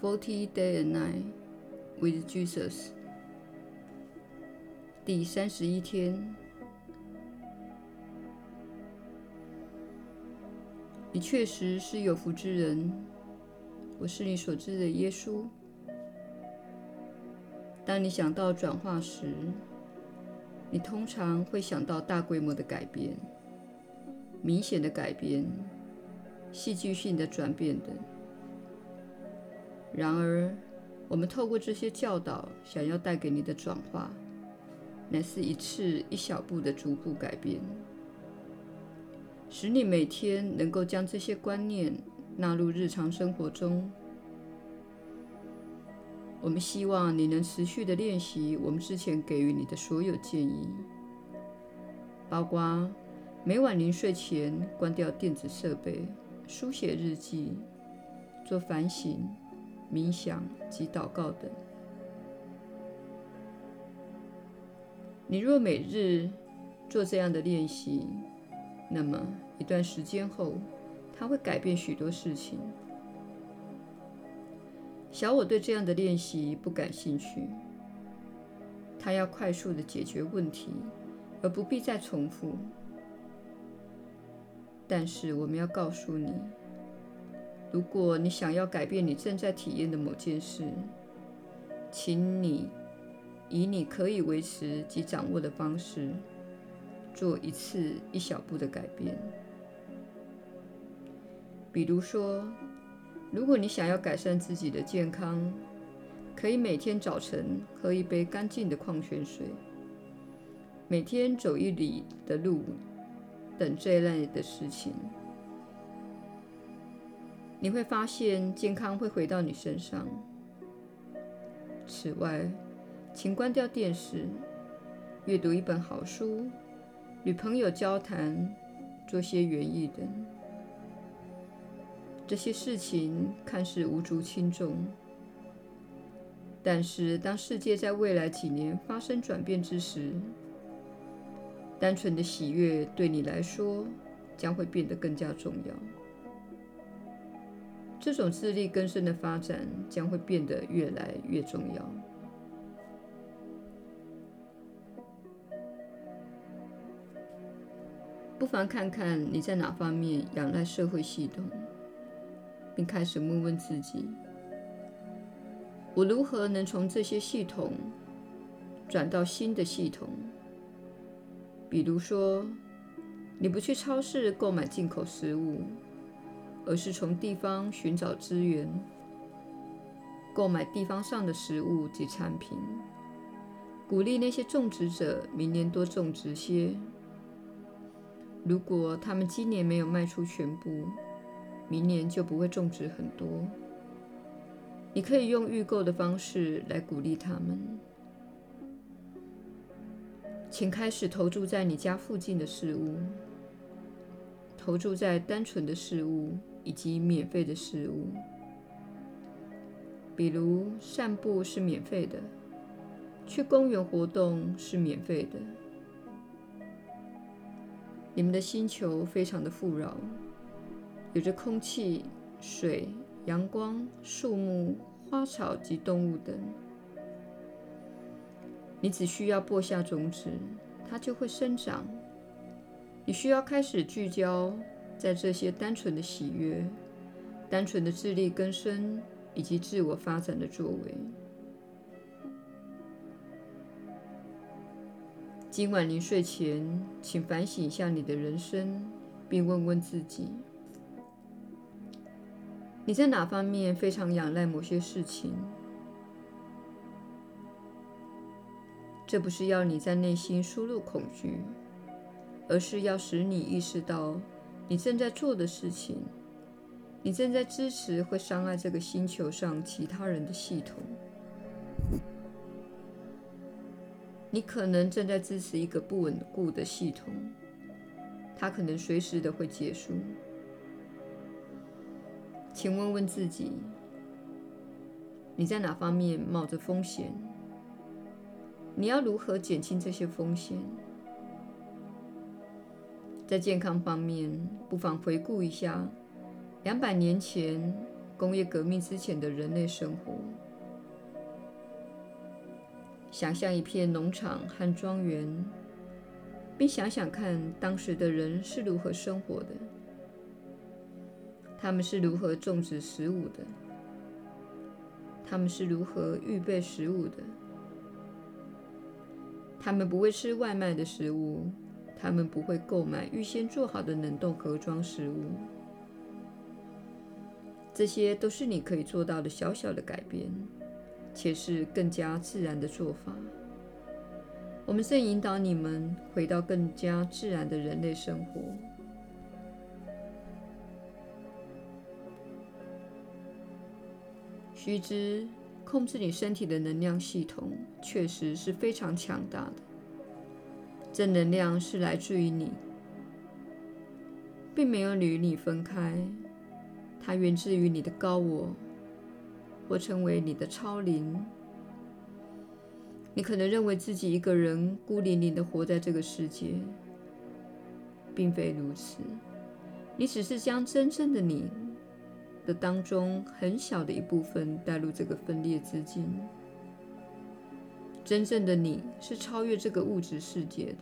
Forty Day and Night with Jesus，第三十一天。你确实是有福之人，我是你所知的耶稣。当你想到转化时，你通常会想到大规模的改变、明显的改变、戏剧性的转变等。然而，我们透过这些教导，想要带给你的转化，乃是一次一小步的逐步改变，使你每天能够将这些观念纳入日常生活中。我们希望你能持续的练习我们之前给予你的所有建议，包括每晚临睡前关掉电子设备、书写日记、做反省。冥想及祷告等。你若每日做这样的练习，那么一段时间后，它会改变许多事情。小我对这样的练习不感兴趣，他要快速的解决问题，而不必再重复。但是我们要告诉你。如果你想要改变你正在体验的某件事，请你以你可以维持及掌握的方式，做一次一小步的改变。比如说，如果你想要改善自己的健康，可以每天早晨喝一杯干净的矿泉水，每天走一里的路，等这一类的事情。你会发现健康会回到你身上。此外，请关掉电视，阅读一本好书，与朋友交谈，做些园艺等。这些事情看似无足轻重，但是当世界在未来几年发生转变之时，单纯的喜悦对你来说将会变得更加重要。这种自力更生的发展将会变得越来越重要。不妨看看你在哪方面仰赖社会系统，并开始问问自己：我如何能从这些系统转到新的系统？比如说，你不去超市购买进口食物。而是从地方寻找资源，购买地方上的食物及产品，鼓励那些种植者明年多种植些。如果他们今年没有卖出全部，明年就不会种植很多。你可以用预购的方式来鼓励他们。请开始投注在你家附近的事物，投注在单纯的事物。以及免费的事物，比如散步是免费的，去公园活动是免费的。你们的星球非常的富饶，有着空气、水、阳光、树木、花草及动物等。你只需要播下种子，它就会生长。你需要开始聚焦。在这些单纯的喜悦、单纯的自力更生以及自我发展的作为。今晚临睡前，请反省一下你的人生，并问问自己：你在哪方面非常仰赖某些事情？这不是要你在内心输入恐惧，而是要使你意识到。你正在做的事情，你正在支持会伤害这个星球上其他人的系统。你可能正在支持一个不稳固的系统，它可能随时的会结束。请问问自己，你在哪方面冒着风险？你要如何减轻这些风险？在健康方面，不妨回顾一下两百年前工业革命之前的人类生活。想象一片农场和庄园，并想想看当时的人是如何生活的。他们是如何种植食物的？他们是如何预备食物的？他们不会吃外卖的食物，他们不会购买预先做好的冷冻盒装食物。这些都是你可以做到的小小的改变，且是更加自然的做法。我们正引导你们回到更加自然的人类生活。须知，控制你身体的能量系统确实是非常强大的。正能量是来自于你，并没有与你分开。它源自于你的高我，或称为你的超灵。你可能认为自己一个人孤零零地活在这个世界，并非如此。你只是将真正的你的当中很小的一部分带入这个分裂之境。真正的你是超越这个物质世界的。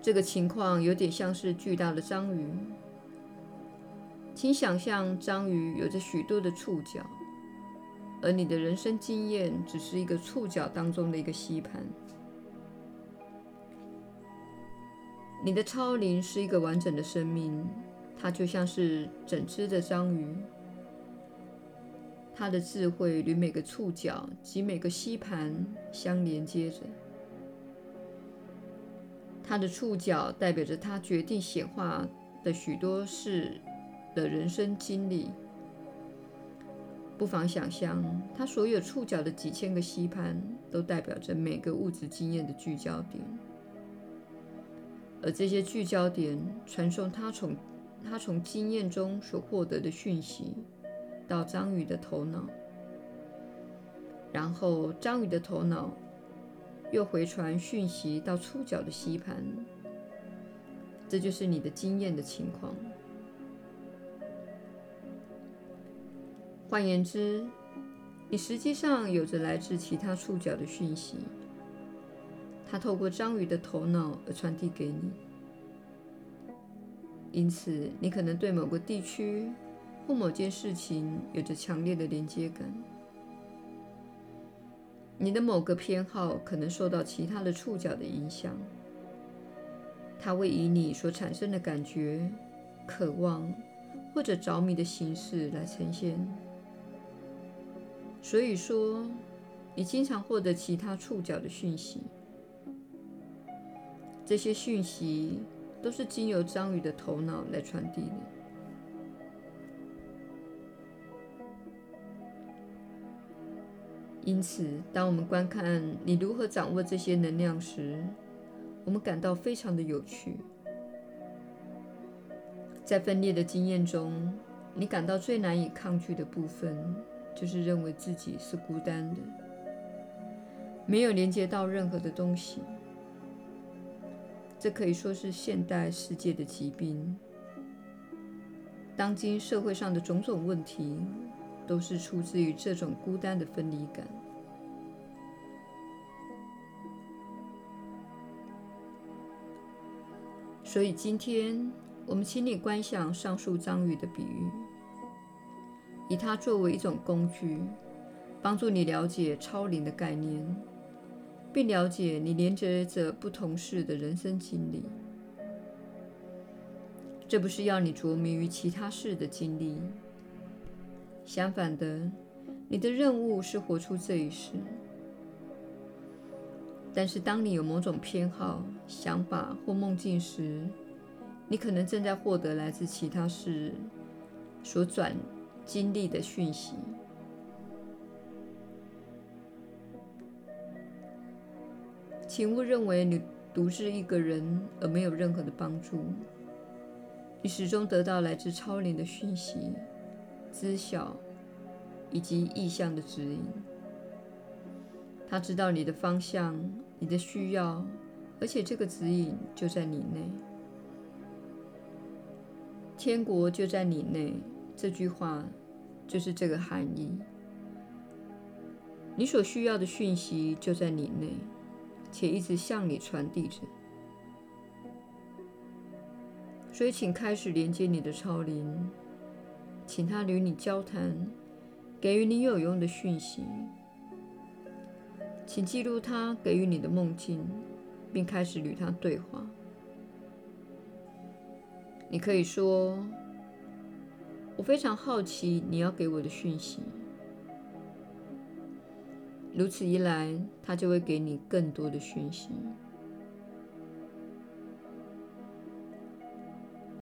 这个情况有点像是巨大的章鱼。请想象章鱼有着许多的触角，而你的人生经验只是一个触角当中的一个吸盘。你的超灵是一个完整的生命。它就像是整只的章鱼，他的智慧与每个触角及每个吸盘相连接着。他的触角代表着他决定显化的许多事的人生经历。不妨想象，他所有触角的几千个吸盘都代表着每个物质经验的聚焦点，而这些聚焦点传送他从。他从经验中所获得的讯息到章鱼的头脑，然后章鱼的头脑又回传讯息到触角的吸盘。这就是你的经验的情况。换言之，你实际上有着来自其他触角的讯息，它透过章鱼的头脑而传递给你。因此，你可能对某个地区或某件事情有着强烈的连接感。你的某个偏好可能受到其他的触角的影响，它会以你所产生的感觉、渴望或者着迷的形式来呈现。所以说，你经常获得其他触角的讯息，这些讯息。都是经由章鱼的头脑来传递的。因此，当我们观看你如何掌握这些能量时，我们感到非常的有趣。在分裂的经验中，你感到最难以抗拒的部分，就是认为自己是孤单的，没有连接到任何的东西。这可以说是现代世界的疾病。当今社会上的种种问题，都是出自于这种孤单的分离感。所以今天，我们请你观想上述章鱼的比喻，以它作为一种工具，帮助你了解超灵的概念。并了解你连接着不同事的人生经历，这不是要你着迷于其他事的经历。相反的，你的任务是活出这一世。但是，当你有某种偏好、想法或梦境时，你可能正在获得来自其他世所转经历的讯息。请勿认为你独自一个人而没有任何的帮助。你始终得到来自超灵的讯息、知晓以及意向的指引。他知道你的方向、你的需要，而且这个指引就在你内。天国就在你内。这句话就是这个含义。你所需要的讯息就在你内，且一直向你传递着。所以，请开始连接你的超灵，请他与你交谈，给予你有用的讯息。请记录他给予你的梦境，并开始与他对话。你可以说：“我非常好奇你要给我的讯息。”如此一来，他就会给你更多的讯息。